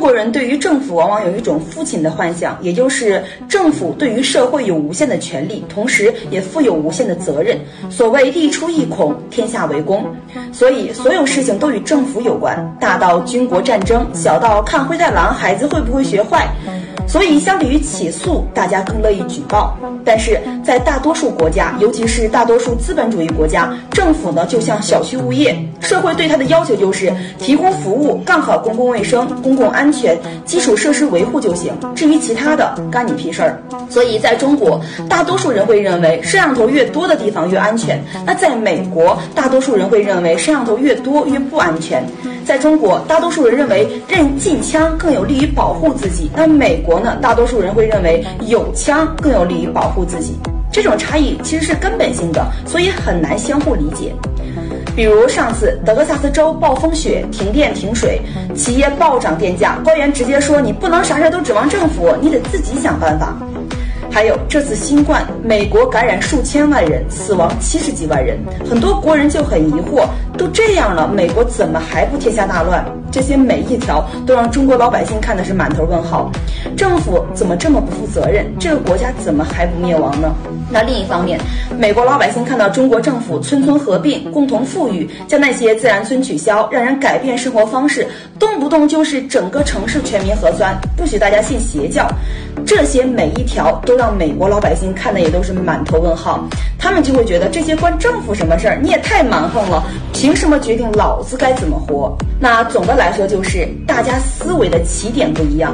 国人对于政府往往有一种父亲的幻想，也就是政府对于社会有无限的权利，同时也负有无限的责任。所谓地出一孔，天下为公，所以所有事情都与政府有关，大到军国战争，小到看灰太狼孩子会不会学坏。所以，相比于起诉，大家更乐意举报。但是在大多数国家，尤其是大多数资本主义国家，政府呢就像小区物业，社会对它的要求就是提供服务，干好公共卫生、公共安全、基础设施维护就行。至于其他的，干你屁事儿。所以，在中国，大多数人会认为摄像头越多的地方越安全。那在美国，大多数人会认为摄像头越多越不安全。在中国，大多数人认为认禁枪更有利于保护自己。那美国？呢，大多数人会认为有枪更有利于保护自己，这种差异其实是根本性的，所以很难相互理解。比如上次德克萨斯州暴风雪，停电停水，企业暴涨电价，官员直接说你不能啥事都指望政府，你得自己想办法。还有这次新冠，美国感染数千万人，死亡七十几万人，很多国人就很疑惑，都这样了，美国怎么还不天下大乱？这些每一条都让中国老百姓看的是满头问号，政府怎么这么不负责任？这个国家怎么还不灭亡呢？那另一方面，美国老百姓看到中国政府村村合并，共同富裕，将那些自然村取消，让人改变生活方式，动不动就是整个城市全民核酸，不许大家信邪教。这些每一条都让美国老百姓看的也都是满头问号，他们就会觉得这些关政府什么事儿？你也太蛮横了，凭什么决定老子该怎么活？那总的来说就是大家思维的起点不一样。